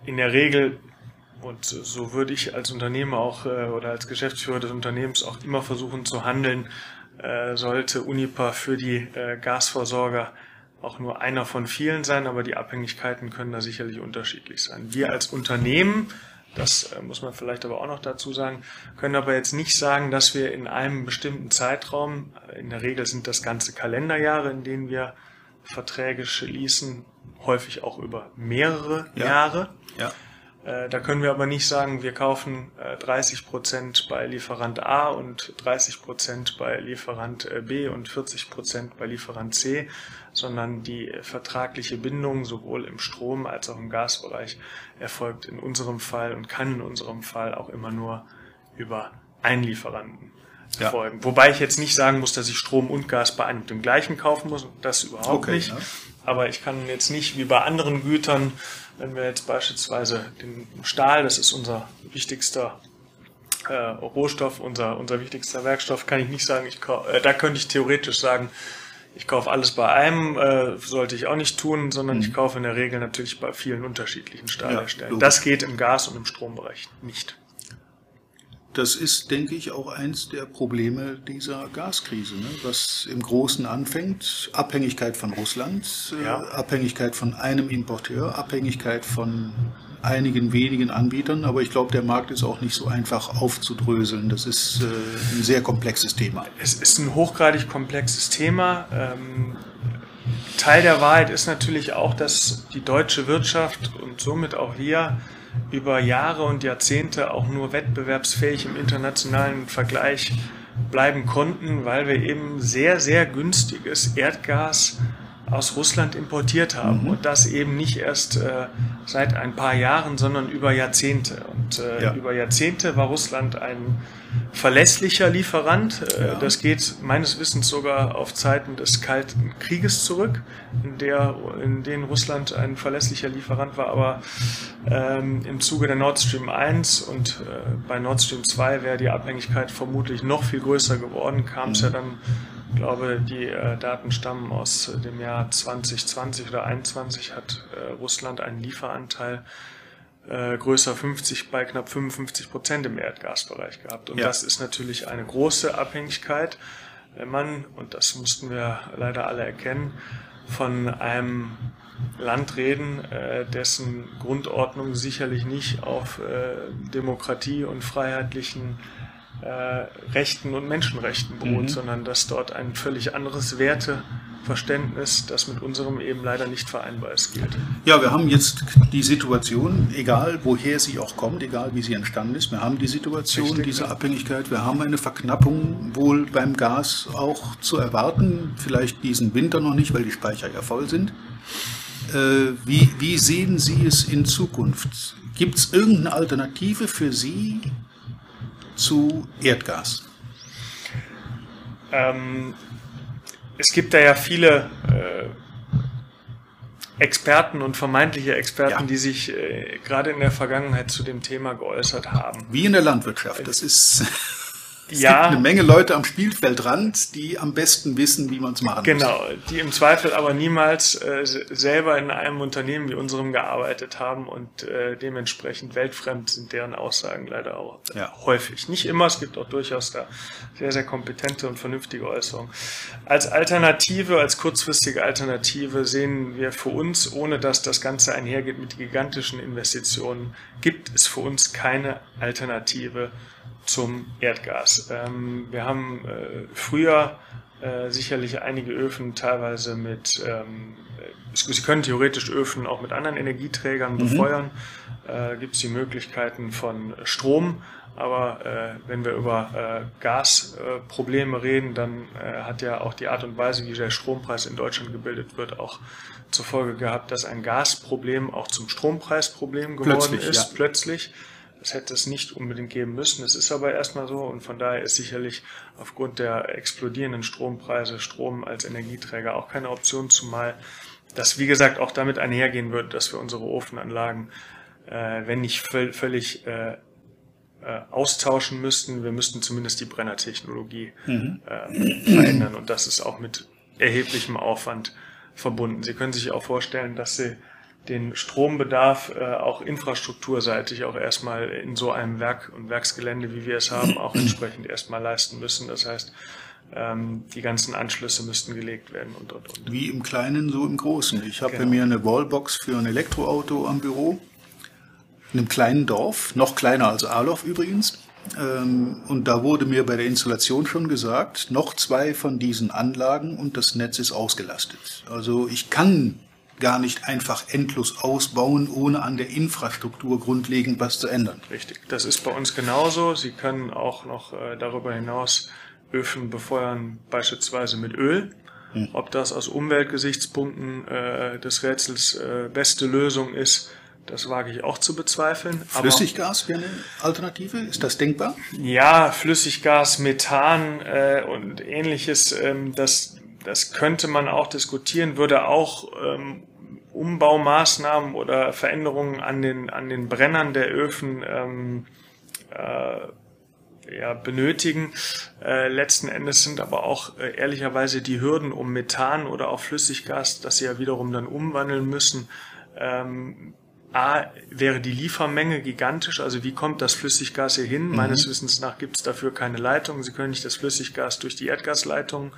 Speaker 2: in der Regel und so würde ich als Unternehmer auch äh, oder als Geschäftsführer des Unternehmens auch immer versuchen zu handeln, äh, sollte Unipa für die äh, Gasversorger auch nur einer von vielen sein, aber die Abhängigkeiten können da sicherlich unterschiedlich sein. Wir als Unternehmen, das muss man vielleicht aber auch noch dazu sagen, können aber jetzt nicht sagen, dass wir in einem bestimmten Zeitraum, in der Regel sind das ganze Kalenderjahre, in denen wir Verträge schließen, häufig auch über mehrere ja. Jahre. Ja. Äh, da können wir aber nicht sagen, wir kaufen 30 äh, Prozent bei Lieferant A und 30 Prozent bei Lieferant äh, B und 40 Prozent bei Lieferant C, sondern die vertragliche Bindung sowohl im Strom als auch im Gasbereich erfolgt in unserem Fall und kann in unserem Fall auch immer nur über einen Lieferanten ja. folgen. Wobei ich jetzt nicht sagen muss, dass ich Strom und Gas bei einem und dem gleichen kaufen muss, das überhaupt okay, nicht. Ja. Aber ich kann jetzt nicht wie bei anderen Gütern wenn wir jetzt beispielsweise den Stahl, das ist unser wichtigster äh, Rohstoff, unser, unser wichtigster Werkstoff, kann ich nicht sagen, ich äh, da könnte ich theoretisch sagen, ich kaufe alles bei einem, äh, sollte ich auch nicht tun, sondern mhm. ich kaufe in der Regel natürlich bei vielen unterschiedlichen Stahlherstellern. Ja, das geht im Gas- und im Strombereich nicht
Speaker 1: das ist, denke ich, auch eins der Probleme dieser Gaskrise, ne? was im Großen anfängt. Abhängigkeit von Russland, äh, ja. Abhängigkeit von einem Importeur, Abhängigkeit von einigen wenigen Anbietern, aber ich glaube, der Markt ist auch nicht so einfach aufzudröseln. Das ist äh, ein sehr komplexes Thema.
Speaker 2: Es ist ein hochgradig komplexes Thema. Ähm, Teil der Wahrheit ist natürlich auch, dass die deutsche Wirtschaft und somit auch wir über Jahre und Jahrzehnte auch nur wettbewerbsfähig im internationalen Vergleich bleiben konnten, weil wir eben sehr, sehr günstiges Erdgas aus Russland importiert haben mhm. und das eben nicht erst äh, seit ein paar Jahren, sondern über Jahrzehnte. Und äh, ja. über Jahrzehnte war Russland ein verlässlicher Lieferant. Äh, ja. Das geht meines Wissens sogar auf Zeiten des Kalten Krieges zurück, in, der, in denen Russland ein verlässlicher Lieferant war. Aber ähm, im Zuge der Nord Stream 1 und äh, bei Nord Stream 2 wäre die Abhängigkeit vermutlich noch viel größer geworden, kam es mhm. ja dann ich glaube, die äh, Daten stammen aus äh, dem Jahr 2020 oder 2021 hat äh, Russland einen Lieferanteil äh, größer 50 bei knapp 55 Prozent im Erdgasbereich gehabt. Und ja. das ist natürlich eine große Abhängigkeit, wenn man, und das mussten wir leider alle erkennen, von einem Land reden, äh, dessen Grundordnung sicherlich nicht auf äh, Demokratie und freiheitlichen äh, Rechten und Menschenrechten beruht, mhm. sondern dass dort ein völlig anderes Werteverständnis, das mit unserem eben leider nicht vereinbar ist, gilt.
Speaker 1: Ja, wir haben jetzt die Situation, egal woher sie auch kommt, egal wie sie entstanden ist, wir haben die Situation, Richtig, diese ja. Abhängigkeit, wir haben eine Verknappung wohl beim Gas auch zu erwarten, vielleicht diesen Winter noch nicht, weil die Speicher ja voll sind. Äh, wie, wie sehen Sie es in Zukunft? Gibt es irgendeine Alternative für Sie, zu Erdgas?
Speaker 2: Ähm, es gibt da ja viele äh, Experten und vermeintliche Experten, ja. die sich äh, gerade in der Vergangenheit zu dem Thema geäußert haben.
Speaker 1: Wie in der Landwirtschaft. Das ist es ja. gibt eine Menge Leute am Spielfeldrand, die am besten wissen, wie man es machen
Speaker 2: genau, muss. Genau, die im Zweifel aber niemals äh, selber in einem Unternehmen wie unserem gearbeitet haben und äh, dementsprechend weltfremd sind deren Aussagen leider auch ja. häufig. Nicht immer, es gibt auch durchaus da sehr, sehr kompetente und vernünftige Äußerungen. Als Alternative, als kurzfristige Alternative sehen wir für uns, ohne dass das Ganze einhergeht mit gigantischen Investitionen, gibt es für uns keine Alternative zum Erdgas. Ähm, wir haben äh, früher äh, sicherlich einige Öfen teilweise mit, ähm, Sie können theoretisch Öfen auch mit anderen Energieträgern mhm. befeuern. Äh, Gibt es die Möglichkeiten von Strom, aber äh, wenn wir über äh, Gasprobleme reden, dann äh, hat ja auch die Art und Weise, wie der Strompreis in Deutschland gebildet wird, auch zur Folge gehabt, dass ein Gasproblem auch zum Strompreisproblem geworden plötzlich, ist, ja. plötzlich. Das hätte es nicht unbedingt geben müssen. Es ist aber erstmal so und von daher ist sicherlich aufgrund der explodierenden Strompreise Strom als Energieträger auch keine Option, zumal das wie gesagt auch damit einhergehen wird, dass wir unsere Ofenanlagen, äh, wenn nicht völlig äh, äh, austauschen müssten, wir müssten zumindest die Brennertechnologie mhm. äh, verändern und das ist auch mit erheblichem Aufwand verbunden. Sie können sich auch vorstellen, dass Sie den Strombedarf äh, auch infrastrukturseitig auch erstmal in so einem Werk und Werksgelände, wie wir es haben, auch entsprechend erstmal leisten müssen. Das heißt, ähm, die ganzen Anschlüsse müssten gelegt werden und, und, und.
Speaker 1: Wie im Kleinen, so im Großen. Ich habe genau. mir eine Wallbox für ein Elektroauto am Büro, in einem kleinen Dorf, noch kleiner als Arloff übrigens. Ähm, und da wurde mir bei der Installation schon gesagt, noch zwei von diesen Anlagen und das Netz ist ausgelastet. Also ich kann gar nicht einfach endlos ausbauen, ohne an der Infrastruktur grundlegend was zu ändern.
Speaker 2: Richtig, das ist bei uns genauso. Sie können auch noch äh, darüber hinaus Öfen befeuern, beispielsweise mit Öl. Hm. Ob das aus Umweltgesichtspunkten äh, des Rätsels äh, beste Lösung ist, das wage ich auch zu bezweifeln.
Speaker 1: Flüssiggas wäre eine Alternative? Ist das denkbar?
Speaker 2: Ja, Flüssiggas, Methan äh, und ähnliches, ähm, das das könnte man auch diskutieren, würde auch ähm, Umbaumaßnahmen oder Veränderungen an den, an den Brennern der Öfen ähm, äh, ja, benötigen. Äh, letzten Endes sind aber auch äh, ehrlicherweise die Hürden um Methan oder auch Flüssiggas, das sie ja wiederum dann umwandeln müssen, ähm, A, wäre die Liefermenge gigantisch, also wie kommt das Flüssiggas hier hin? Mhm. Meines Wissens nach gibt es dafür keine Leitung. Sie können nicht das Flüssiggas durch die Erdgasleitung äh,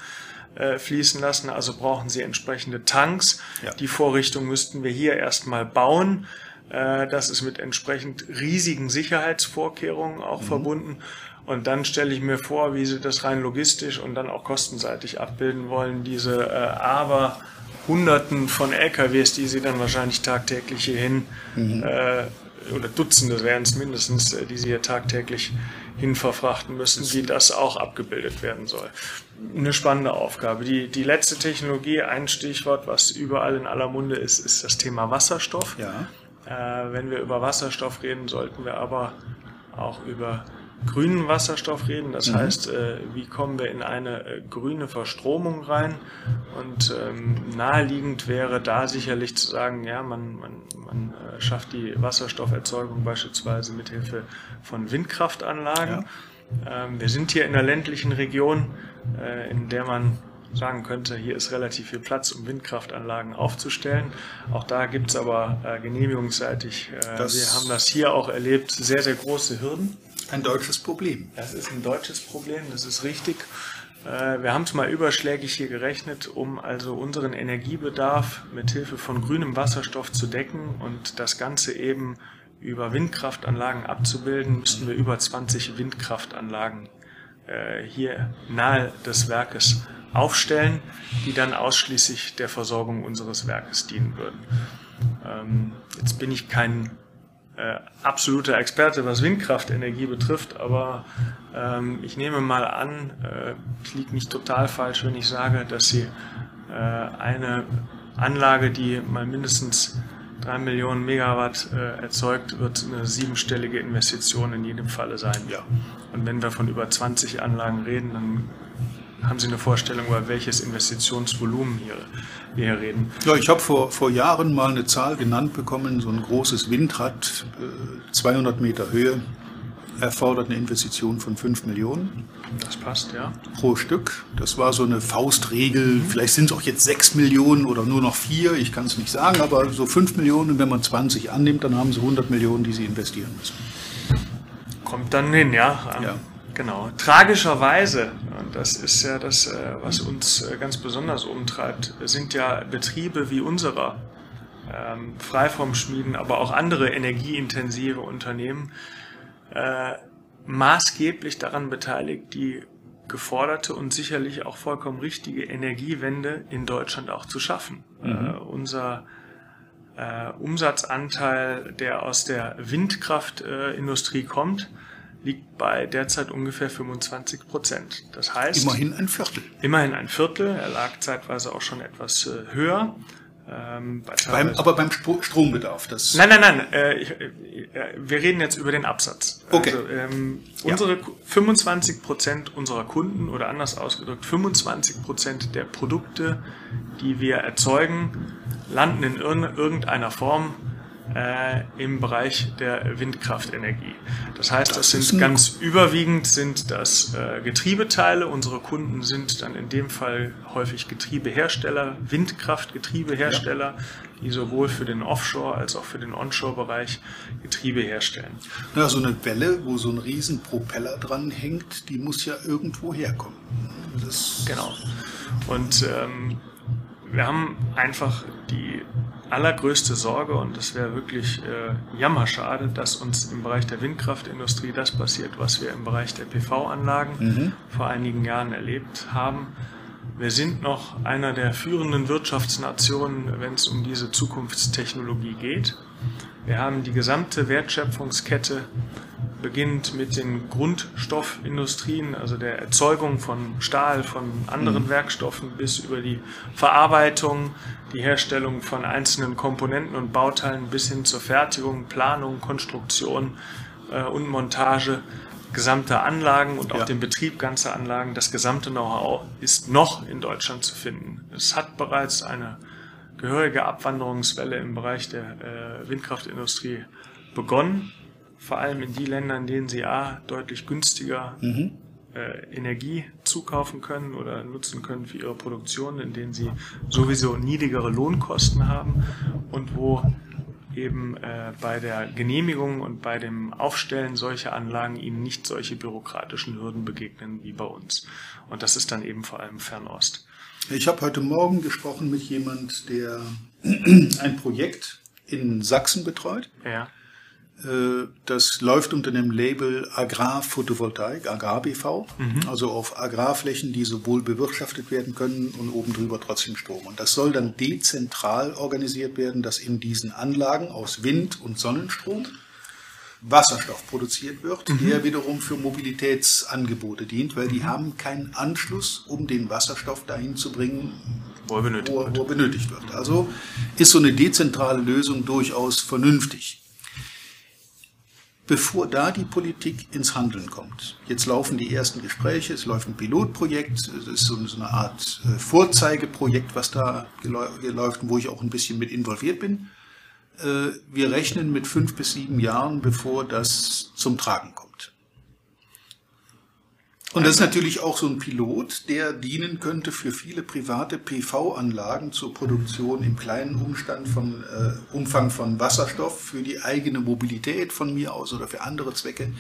Speaker 2: fließen lassen, also brauchen Sie entsprechende Tanks. Ja. Die Vorrichtung müssten wir hier erstmal bauen. Äh, das ist mit entsprechend riesigen Sicherheitsvorkehrungen auch mhm. verbunden. Und dann stelle ich mir vor, wie Sie das rein logistisch und dann auch kostenseitig abbilden wollen, diese äh, aber Hunderten von LKWs, die Sie dann wahrscheinlich tagtäglich hierhin, mhm. äh, oder Dutzende wären es mindestens, äh, die Sie hier tagtäglich hinverfrachten müssen, wie das auch abgebildet werden soll. Eine spannende Aufgabe. Die, die letzte Technologie, ein Stichwort, was überall in aller Munde ist, ist das Thema Wasserstoff. Ja. Äh, wenn wir über Wasserstoff reden, sollten wir aber auch über grünen Wasserstoff reden. Das mhm. heißt, äh, wie kommen wir in eine äh, grüne Verstromung rein? Und ähm, naheliegend wäre da sicherlich zu sagen, ja, man, man, man äh, schafft die Wasserstofferzeugung beispielsweise mit Hilfe von Windkraftanlagen. Ja. Ähm, wir sind hier in einer ländlichen Region, äh, in der man sagen könnte, hier ist relativ viel Platz, um Windkraftanlagen aufzustellen. Auch da gibt es aber äh, genehmigungsseitig, äh, wir haben das hier auch erlebt, sehr, sehr große Hürden.
Speaker 1: Ein deutsches Problem.
Speaker 2: Das ist ein deutsches Problem, das ist richtig. Äh, wir haben es mal überschlägig hier gerechnet, um also unseren Energiebedarf mit Hilfe von grünem Wasserstoff zu decken und das Ganze eben über Windkraftanlagen abzubilden, müssten wir über 20 Windkraftanlagen äh, hier nahe des Werkes aufstellen, die dann ausschließlich der Versorgung unseres Werkes dienen würden. Ähm, jetzt bin ich kein äh, absoluter Experte, was Windkraftenergie betrifft, aber ähm, ich nehme mal an, äh, ich liege nicht total falsch, wenn ich sage, dass sie äh, eine Anlage, die mal mindestens drei Millionen Megawatt äh, erzeugt, wird eine siebenstellige Investition in jedem Falle sein. Ja. Und wenn wir von über 20 Anlagen reden, dann haben Sie eine Vorstellung, über welches Investitionsvolumen hier, wir hier reden?
Speaker 1: Ja, ich habe vor, vor Jahren mal eine Zahl genannt bekommen, so ein großes Windrad, äh, 200 Meter Höhe, erfordert eine Investition von 5 Millionen.
Speaker 2: Das passt, ja.
Speaker 1: Pro Stück. Das war so eine Faustregel. Vielleicht sind es auch jetzt 6 Millionen oder nur noch 4, ich kann es nicht sagen, aber so 5 Millionen. Und wenn man 20 annimmt, dann haben sie 100 Millionen, die sie investieren müssen.
Speaker 2: Kommt dann hin, ja. ja. Genau. Tragischerweise, das ist ja das, äh, was uns äh, ganz besonders umtreibt, sind ja Betriebe wie unserer, ähm, Freiformschmieden, aber auch andere energieintensive Unternehmen, äh, maßgeblich daran beteiligt, die geforderte und sicherlich auch vollkommen richtige Energiewende in Deutschland auch zu schaffen. Mhm. Äh, unser äh, Umsatzanteil, der aus der Windkraftindustrie kommt, liegt bei derzeit ungefähr 25 Prozent. Das heißt.
Speaker 1: Immerhin ein Viertel.
Speaker 2: Immerhin ein Viertel. Er lag zeitweise auch schon etwas äh, höher.
Speaker 1: Ähm, beim, aber beim Strombedarf. Das
Speaker 2: nein, nein, nein. Äh, ich, äh, wir reden jetzt über den Absatz.
Speaker 1: Okay.
Speaker 2: Also, ähm, unsere ja. 25 Prozent unserer Kunden oder anders ausgedrückt 25 Prozent der Produkte, die wir erzeugen, landen in irgendeiner Form äh, im Bereich der Windkraftenergie. Das heißt, das, das sind ganz überwiegend sind das äh, Getriebeteile. Unsere Kunden sind dann in dem Fall häufig Getriebehersteller, Windkraftgetriebehersteller, ja. die sowohl für den Offshore- als auch für den Onshore-Bereich Getriebe herstellen.
Speaker 1: Ja, so eine Welle, wo so ein riesen Propeller dran hängt, die muss ja irgendwo herkommen.
Speaker 2: Das genau. Und ähm, wir haben einfach die allergrößte Sorge und es wäre wirklich äh, jammerschade, dass uns im Bereich der Windkraftindustrie das passiert, was wir im Bereich der PV-Anlagen mhm. vor einigen Jahren erlebt haben. Wir sind noch einer der führenden Wirtschaftsnationen, wenn es um diese Zukunftstechnologie geht. Wir haben die gesamte Wertschöpfungskette beginnt mit den Grundstoffindustrien, also der Erzeugung von Stahl, von anderen mhm. Werkstoffen bis über die Verarbeitung, die Herstellung von einzelnen Komponenten und Bauteilen bis hin zur Fertigung, Planung, Konstruktion äh, und Montage gesamter Anlagen und auch ja. den Betrieb ganzer Anlagen. Das gesamte Know-how ist noch in Deutschland zu finden. Es hat bereits eine gehörige Abwanderungswelle im Bereich der äh, Windkraftindustrie begonnen vor allem in die Länder, in denen sie A, deutlich günstiger mhm. äh, Energie zukaufen können oder nutzen können für ihre Produktion, in denen sie sowieso niedrigere Lohnkosten haben und wo eben äh, bei der Genehmigung und bei dem Aufstellen solcher Anlagen ihnen nicht solche bürokratischen Hürden begegnen wie bei uns. Und das ist dann eben vor allem Fernost.
Speaker 1: Ich habe heute Morgen gesprochen mit jemand, der ein Projekt in Sachsen betreut.
Speaker 2: Ja.
Speaker 1: Äh, das läuft unter dem Label Agrarphotovoltaik, AgrarBV, mhm. also auf Agrarflächen, die sowohl bewirtschaftet werden können und oben drüber trotzdem Strom. Und das soll dann dezentral organisiert werden, dass in diesen Anlagen aus Wind- und Sonnenstrom Wasserstoff produziert wird, mhm. der wiederum für Mobilitätsangebote dient, weil die mhm. haben keinen Anschluss, um den Wasserstoff dahin zu bringen,
Speaker 2: wo er benötigt,
Speaker 1: wo, wo er benötigt wird. Also ist so eine dezentrale Lösung durchaus vernünftig bevor da die Politik ins Handeln kommt. Jetzt laufen die ersten Gespräche, es läuft ein Pilotprojekt, es ist so eine Art äh, Vorzeigeprojekt, was da läuft, wo ich auch ein bisschen mit involviert bin. Äh, wir rechnen mit fünf bis sieben Jahren, bevor das zum Tragen kommt. Und das ist natürlich auch so ein Pilot, der dienen könnte für viele private PV-Anlagen zur Produktion im kleinen Umstand von, äh, Umfang von Wasserstoff für die eigene Mobilität von mir aus oder für andere Zwecke.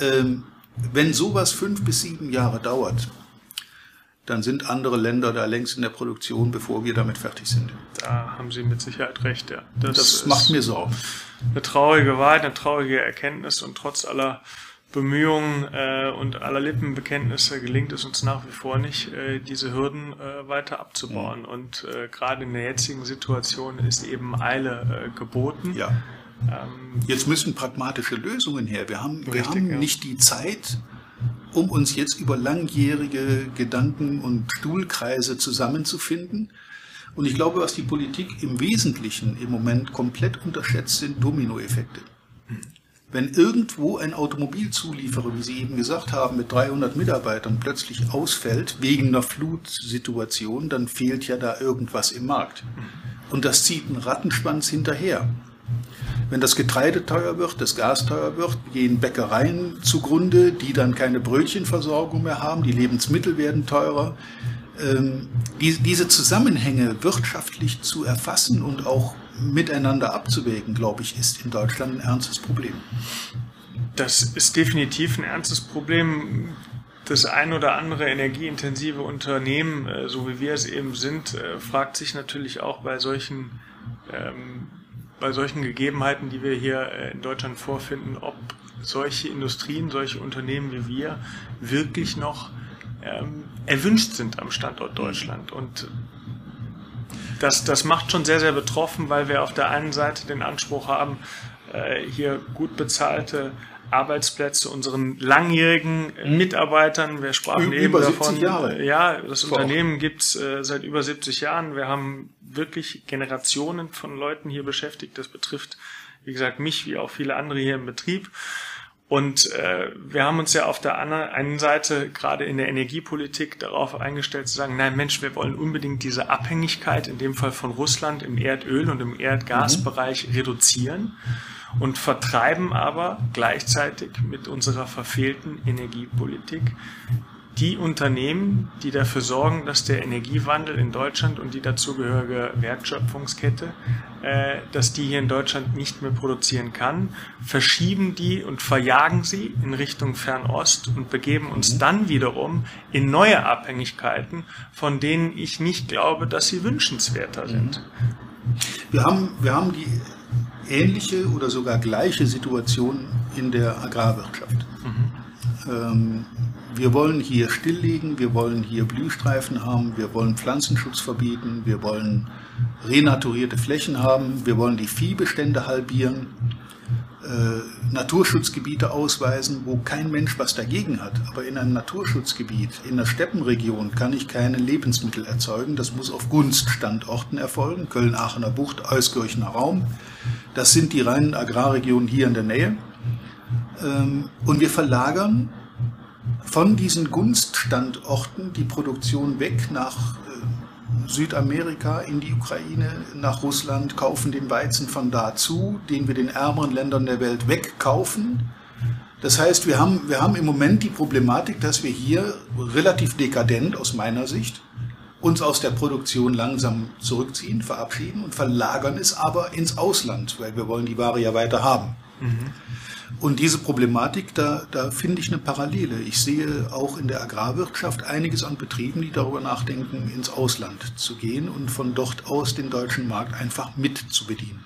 Speaker 1: Ähm, wenn sowas fünf bis sieben Jahre dauert, dann sind andere Länder da längst in der Produktion, bevor wir damit fertig sind.
Speaker 2: Da haben Sie mit Sicherheit recht, ja.
Speaker 1: Das, das macht mir Sorgen.
Speaker 2: Eine traurige Wahrheit, eine traurige Erkenntnis und trotz aller Bemühungen äh, und aller Lippenbekenntnisse gelingt es uns nach wie vor nicht, äh, diese Hürden äh, weiter abzubauen. Mhm. Und äh, gerade in der jetzigen Situation ist eben Eile äh, geboten.
Speaker 1: Ja. Ähm, jetzt müssen pragmatische Lösungen her. Wir haben, richtig, wir haben ja. nicht die Zeit, um uns jetzt über langjährige Gedanken und Stuhlkreise zusammenzufinden. Und ich glaube, was die Politik im Wesentlichen im Moment komplett unterschätzt, sind Dominoeffekte. Wenn irgendwo ein Automobilzulieferer, wie Sie eben gesagt haben, mit 300 Mitarbeitern plötzlich ausfällt wegen einer Flutsituation, dann fehlt ja da irgendwas im Markt. Und das zieht einen Rattenschwanz hinterher. Wenn das Getreide teuer wird, das Gas teuer wird, gehen Bäckereien zugrunde, die dann keine Brötchenversorgung mehr haben, die Lebensmittel werden teurer. Ähm, diese Zusammenhänge wirtschaftlich zu erfassen und auch miteinander abzuwägen, glaube ich, ist in Deutschland ein ernstes Problem.
Speaker 2: Das ist definitiv ein ernstes Problem. Das ein oder andere energieintensive Unternehmen, äh, so wie wir es eben sind, äh, fragt sich natürlich auch bei solchen, ähm, bei solchen Gegebenheiten, die wir hier äh, in Deutschland vorfinden, ob solche Industrien, solche Unternehmen wie wir wirklich noch ähm, erwünscht sind am Standort Deutschland. Und das, das macht schon sehr, sehr betroffen, weil wir auf der einen Seite den Anspruch haben, äh, hier gut bezahlte Arbeitsplätze, unseren langjährigen Mitarbeitern. Wir sprachen
Speaker 1: Ü-
Speaker 2: eben
Speaker 1: über
Speaker 2: davon.
Speaker 1: 70 Jahre.
Speaker 2: Ja, das
Speaker 1: Vor.
Speaker 2: Unternehmen gibt's äh, seit über 70 Jahren. Wir haben wirklich Generationen von Leuten hier beschäftigt. Das betrifft, wie gesagt, mich wie auch viele andere hier im Betrieb. Und äh, wir haben uns ja auf der einen Seite gerade in der Energiepolitik darauf eingestellt zu sagen, nein Mensch, wir wollen unbedingt diese Abhängigkeit, in dem Fall von Russland im Erdöl und im Erdgasbereich reduzieren und vertreiben aber gleichzeitig mit unserer verfehlten Energiepolitik die Unternehmen, die dafür sorgen, dass der Energiewandel in Deutschland und die dazugehörige Wertschöpfungskette, äh, dass die hier in Deutschland nicht mehr produzieren kann, verschieben die und verjagen sie in Richtung Fernost und begeben uns dann wiederum in neue Abhängigkeiten, von denen ich nicht glaube, dass sie wünschenswerter sind.
Speaker 1: Wir haben, wir haben die ähnliche oder sogar gleiche Situation in der Agrarwirtschaft. Ähm, wir wollen hier stilllegen, wir wollen hier Blühstreifen haben, wir wollen Pflanzenschutz verbieten, wir wollen renaturierte Flächen haben, wir wollen die Viehbestände halbieren, äh, Naturschutzgebiete ausweisen, wo kein Mensch was dagegen hat. Aber in einem Naturschutzgebiet, in einer Steppenregion, kann ich keine Lebensmittel erzeugen. Das muss auf Gunststandorten erfolgen. Köln-Aachener Bucht, Euskirchener Raum. Das sind die reinen Agrarregionen hier in der Nähe. Ähm, Und wir verlagern von diesen Gunststandorten die Produktion weg nach äh, Südamerika, in die Ukraine, nach Russland, kaufen den Weizen von da zu, den wir den ärmeren Ländern der Welt wegkaufen. Das heißt, wir haben, wir haben im Moment die Problematik, dass wir hier relativ dekadent aus meiner Sicht uns aus der Produktion langsam zurückziehen, verabschieden und verlagern es aber ins Ausland, weil wir wollen die Ware ja weiter haben. Und diese Problematik, da, da finde ich eine Parallele. Ich sehe auch in der Agrarwirtschaft einiges an Betrieben, die darüber nachdenken, ins Ausland zu gehen und von dort aus den deutschen Markt einfach mit zu bedienen.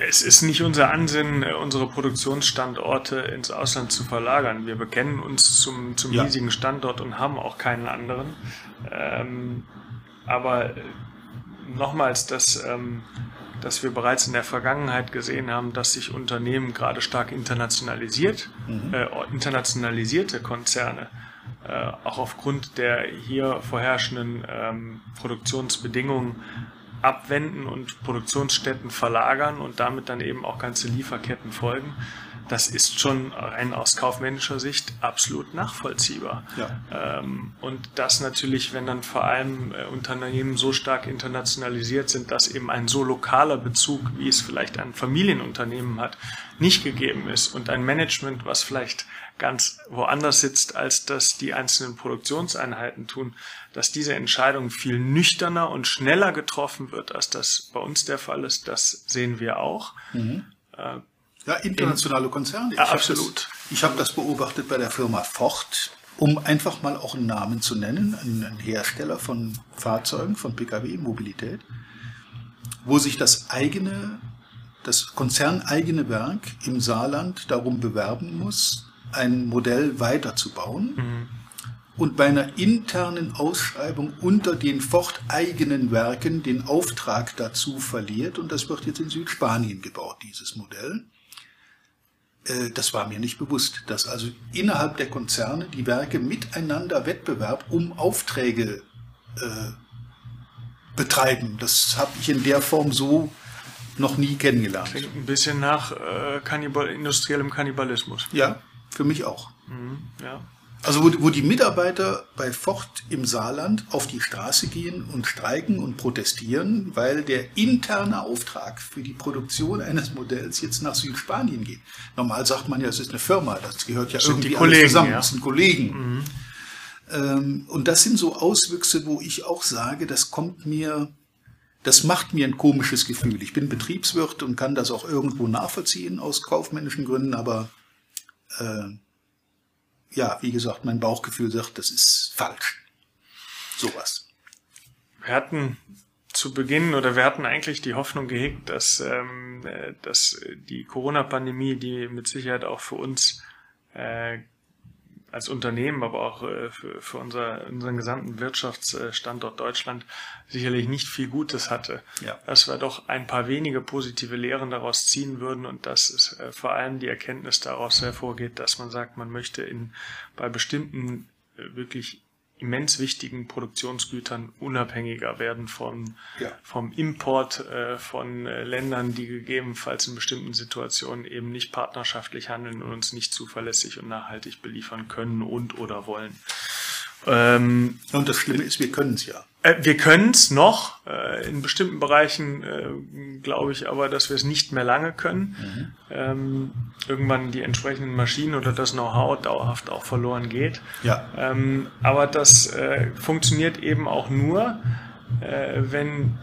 Speaker 2: Es ist nicht unser Ansinnen, unsere Produktionsstandorte ins Ausland zu verlagern. Wir bekennen uns zum, zum
Speaker 1: Ja.
Speaker 2: hiesigen Standort und haben auch keinen anderen. Ähm, aber nochmals, dass, ähm, dass wir bereits in der Vergangenheit gesehen haben, dass sich Unternehmen gerade stark internationalisiert, äh, internationalisierte Konzerne, äh, auch aufgrund der hier vorherrschenden ähm, Produktionsbedingungen abwenden und Produktionsstätten verlagern und damit dann eben auch ganze Lieferketten folgen. Das ist schon rein aus kaufmännischer Sicht absolut nachvollziehbar.
Speaker 1: Ja.
Speaker 2: Ähm, und das natürlich, wenn dann vor allem äh, Unternehmen so stark internationalisiert sind, dass eben ein so lokaler Bezug, wie es vielleicht ein Familienunternehmen hat, nicht gegeben ist und ein Management, was vielleicht ganz woanders sitzt, als das die einzelnen Produktionseinheiten tun, dass diese Entscheidung viel nüchterner und schneller getroffen wird, als das bei uns der Fall ist, das sehen wir auch. Äh,
Speaker 1: Ja, internationale Konzerne.
Speaker 2: Ja,
Speaker 1: Ich hab
Speaker 2: absolut.
Speaker 1: Das, ich habe das beobachtet bei der Firma Ford, um einfach mal auch einen Namen zu nennen, ein ein Hersteller von Fahrzeugen, von Pkw, Mobilität, wo sich das eigene, das konzerneigene Werk im Saarland darum bewerben muss, ein Modell weiterzubauen und bei einer internen Ausschreibung unter den Ford-eigenen Werken den Auftrag dazu verliert und das wird jetzt in Südspanien gebaut, dieses Modell. Äh, Das war mir nicht bewusst, dass also innerhalb der Konzerne die Werke miteinander Wettbewerb um Aufträge äh, betreiben. Das habe ich in der Form so noch nie kennengelernt.
Speaker 2: klingt ein bisschen nach äh, Kannibal industriellem Kannibalismus.
Speaker 1: Ja, für mich auch.
Speaker 2: Ja.
Speaker 1: Also wo, wo die Mitarbeiter bei Ford im Saarland auf die Straße gehen und streiken und protestieren, weil der interne Auftrag für die Produktion eines Modells jetzt nach Südspanien geht. Normal sagt man ja, es ist eine Firma, das gehört ja
Speaker 2: sind
Speaker 1: irgendwie
Speaker 2: Kollegen,
Speaker 1: zusammen,
Speaker 2: ja.
Speaker 1: das sind Kollegen. Ähm, und das sind so Auswüchse, wo ich auch sage, das kommt mir, das macht mir ein komisches Gefühl. Ich bin Betriebswirt und kann das auch irgendwo nachvollziehen aus kaufmännischen Gründen, aber äh, ja, wie gesagt, mein Bauchgefühl sagt, das ist falsch. Sowas.
Speaker 2: Wir hatten zu Beginn oder wir hatten eigentlich die Hoffnung gehegt, dass, ähm, äh, dass die Corona-Pandemie, die mit Sicherheit auch für uns äh, als Unternehmen, aber auch äh, für, für unser, unseren gesamten Wirtschaftsstandort Deutschland sicherlich nicht viel Gutes hatte. Ja. Dass wir doch ein paar wenige positive Lehren daraus ziehen würden und dass es äh, vor allem die Erkenntnis daraus hervorgeht, dass man sagt, man möchte in, bei bestimmten äh, wirklich immens wichtigen Produktionsgütern unabhängiger werden vom, ja. vom Import äh, von äh, Ländern, die gegebenenfalls in bestimmten Situationen eben nicht partnerschaftlich handeln und uns nicht zuverlässig und nachhaltig beliefern können und oder wollen.
Speaker 1: Ähm, und das Schlimme ist, wir können es ja.
Speaker 2: Äh, wir können es noch. Äh, in bestimmten Bereichen äh, glaube ich aber, dass wir es nicht mehr lange können. Mhm. Ähm, irgendwann die entsprechenden Maschinen oder das Know-how dauerhaft auch verloren geht. Ja. Ähm, aber das äh, funktioniert eben auch nur, äh, wenn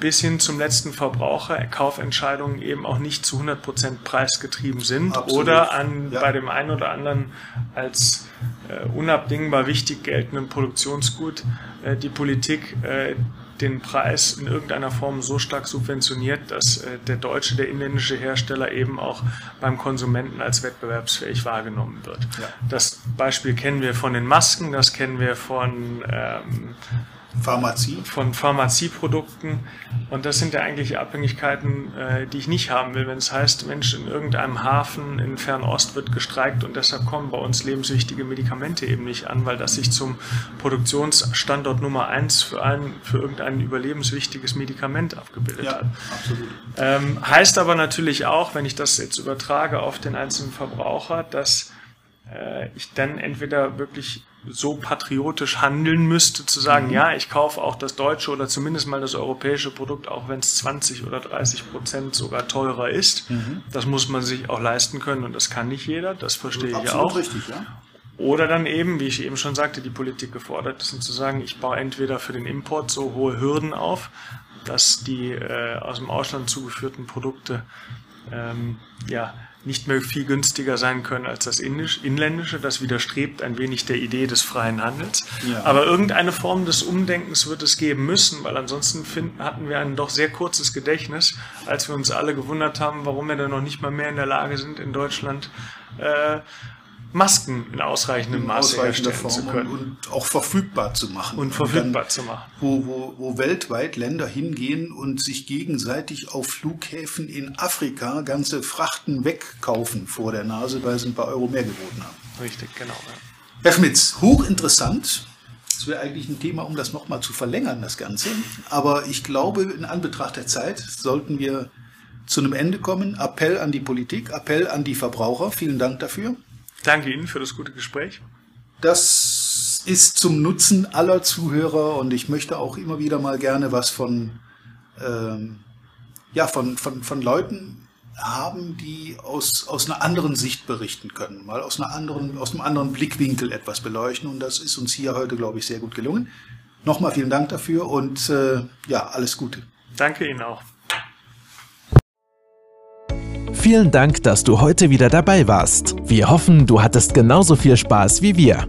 Speaker 2: bis hin zum letzten Verbraucher Kaufentscheidungen eben auch nicht zu 100% preisgetrieben sind Absolut. oder an, ja. bei dem einen oder anderen als äh, unabdingbar wichtig geltenden Produktionsgut äh, die Politik äh, den Preis in irgendeiner Form so stark subventioniert, dass äh, der deutsche, der inländische Hersteller eben auch beim Konsumenten als wettbewerbsfähig wahrgenommen wird. Ja. Das Beispiel kennen wir von den Masken, das kennen wir von ähm,
Speaker 1: Pharmazie?
Speaker 2: Von Pharmazieprodukten. Und das sind ja eigentlich Abhängigkeiten, äh, die ich nicht haben will. Wenn es heißt, Mensch, in irgendeinem Hafen in Fernost wird gestreikt und deshalb kommen bei uns lebenswichtige Medikamente eben nicht an, weil das sich zum Produktionsstandort Nummer eins für, ein, für irgendein überlebenswichtiges Medikament abgebildet ja, hat. Absolut. Ähm, heißt aber natürlich auch, wenn ich das jetzt übertrage auf den einzelnen Verbraucher, dass äh, ich dann entweder wirklich so patriotisch handeln müsste, zu sagen, mhm. ja, ich kaufe auch das deutsche oder zumindest mal das europäische Produkt, auch wenn es 20 oder 30 Prozent sogar teurer ist. Mhm. Das muss man sich auch leisten können und das kann nicht jeder, das verstehe Absolut ich auch. Richtig, ja. Oder dann eben, wie ich eben schon sagte, die Politik gefordert ist, und zu sagen, ich baue entweder für den Import so hohe Hürden auf, dass die äh, aus dem Ausland zugeführten Produkte ähm, ja, nicht mehr viel günstiger sein können als das Indisch, inländische. Das widerstrebt ein wenig der Idee des freien Handels. Ja. Aber irgendeine Form des Umdenkens wird es geben müssen, weil ansonsten finden, hatten wir ein doch sehr kurzes Gedächtnis, als wir uns alle gewundert haben, warum wir dann noch nicht mal mehr in der Lage sind, in Deutschland äh, Masken in ausreichendem Maße herstellen Form zu können.
Speaker 1: Und, auch verfügbar zu machen.
Speaker 2: Und verfügbar und dann, zu machen.
Speaker 1: Wo, wo, wo weltweit Länder hingehen und sich gegenseitig auf Flughäfen in Afrika ganze Frachten wegkaufen vor der Nase, weil sie ein paar Euro mehr geboten haben.
Speaker 2: Richtig, genau. Ja.
Speaker 1: Herr Schmitz, hochinteressant. Das wäre eigentlich ein Thema, um das nochmal zu verlängern, das Ganze. Aber ich glaube, in Anbetracht der Zeit sollten wir zu einem Ende kommen. Appell an die Politik, Appell an die Verbraucher. Vielen Dank dafür.
Speaker 2: Danke Ihnen für das gute Gespräch.
Speaker 1: Das ist zum Nutzen aller Zuhörer und ich möchte auch immer wieder mal gerne was von, ähm, ja, von, von, von Leuten haben, die aus, aus einer anderen Sicht berichten können, mal aus, einer anderen, aus einem anderen Blickwinkel etwas beleuchten und das ist uns hier heute, glaube ich, sehr gut gelungen. Nochmal vielen Dank dafür und äh, ja, alles Gute.
Speaker 2: Danke Ihnen auch.
Speaker 3: Vielen Dank, dass du heute wieder dabei warst. Wir hoffen, du hattest genauso viel Spaß wie wir.